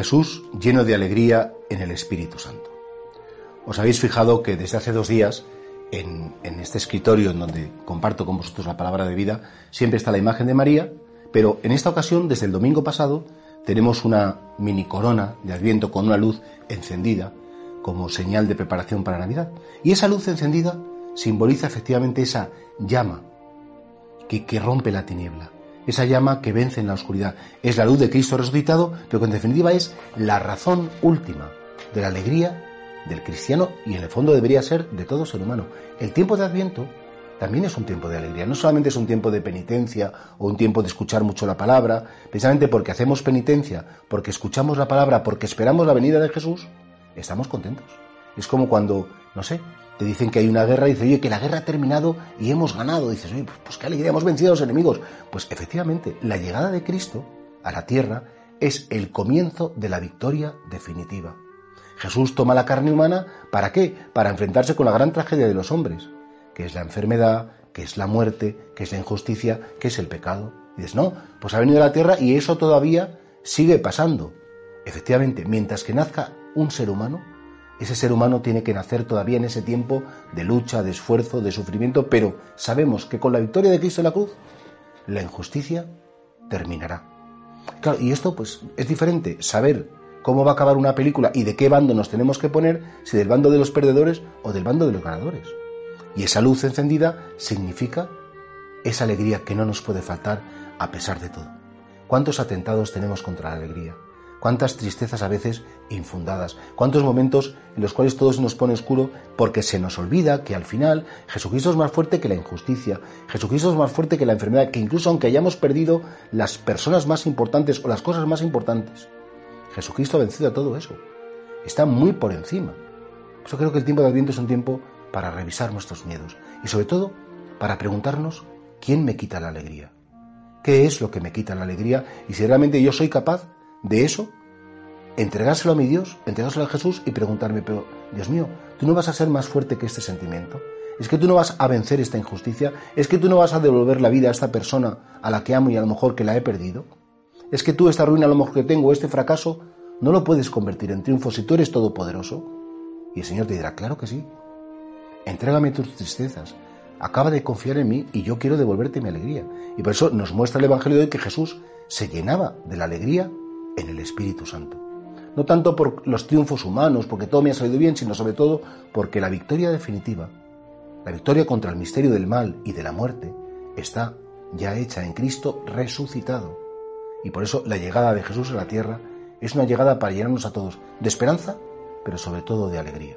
Jesús lleno de alegría en el Espíritu Santo. Os habéis fijado que desde hace dos días, en, este escritorio en donde comparto con vosotros la palabra de vida, siempre está la imagen de María, pero en esta ocasión, desde el domingo pasado, tenemos una mini corona de Adviento con una luz encendida como señal de preparación para Navidad. Y esa luz encendida simboliza efectivamente esa llama que, que rompe la tiniebla, esa llama que vence en la oscuridad. Es la luz de Cristo resucitado, pero que en definitiva es la razón última de la alegría del cristiano y en el fondo debería ser de todo ser humano. El tiempo de Adviento también es un tiempo de alegría, no solamente es un tiempo de penitencia o un tiempo de escuchar mucho la palabra, precisamente porque hacemos penitencia, porque escuchamos la palabra, porque esperamos la venida de Jesús, estamos contentos. Es como cuando, no sé, te dicen que hay una guerra y dices, oye, que la guerra ha terminado y hemos ganado. dices, oye, pues, qué alegría, hemos vencido a los enemigos. Pues efectivamente, la llegada de Cristo a la tierra es el comienzo de la victoria definitiva. Jesús toma la carne humana, ¿para qué? Para enfrentarse con la gran tragedia de los hombres, que es la enfermedad, que es la muerte, que es la injusticia, que es el pecado. Y dices, no, pues ha venido a la tierra y eso todavía sigue pasando. Efectivamente, mientras que nazca un ser humano, ese ser humano tiene que nacer todavía en ese tiempo de lucha, de esfuerzo, de sufrimiento, pero sabemos que con la victoria de Cristo en la cruz, la injusticia terminará. Y esto pues es diferente, saber cómo va a acabar una película y de qué bando nos tenemos que poner, si del bando de los perdedores o del bando de los ganadores. Y esa luz encendida significa esa alegría que no nos puede faltar a pesar de todo. ¿Cuántos atentados tenemos contra la alegría? Cuántas tristezas a veces infundadas, cuántos momentos en los cuales todo se nos pone oscuro porque se nos olvida que al final Jesucristo es más fuerte que la injusticia, Jesucristo es más fuerte que la enfermedad, que incluso aunque hayamos perdido las personas más importantes o las cosas más importantes, Jesucristo ha vencido a todo eso. Está muy por encima. Por eso creo que el tiempo de Adviento es un tiempo para revisar nuestros miedos y sobre todo para preguntarnos quién me quita la alegría. ¿Qué es lo que me quita la alegría? Y si realmente yo soy capaz de eso, entregárselo a mi Dios, entregárselo a Jesús y preguntarme, pero Dios mío, tú no vas a ser más fuerte que este sentimiento. Es que tú no vas a vencer esta injusticia. Es que tú no vas a devolver la vida a esta persona a la que amo y a lo mejor que la he perdido. Es que tú esta ruina a lo mejor que tengo, este fracaso, no lo puedes convertir en triunfo si tú eres todopoderoso. Y el Señor te dirá, claro que sí. Entrégame tus tristezas. Acaba de confiar en mí y yo quiero devolverte mi alegría. Y por eso nos muestra el Evangelio de hoy que Jesús se llenaba de la alegría en el Espíritu Santo. No tanto por los triunfos humanos, porque todo me ha salido bien, sino sobre todo porque la victoria definitiva, la victoria contra el misterio del mal y de la muerte, está ya hecha en Cristo resucitado. Y por eso la llegada de Jesús a la tierra es una llegada para llenarnos a todos de esperanza, pero sobre todo de alegría.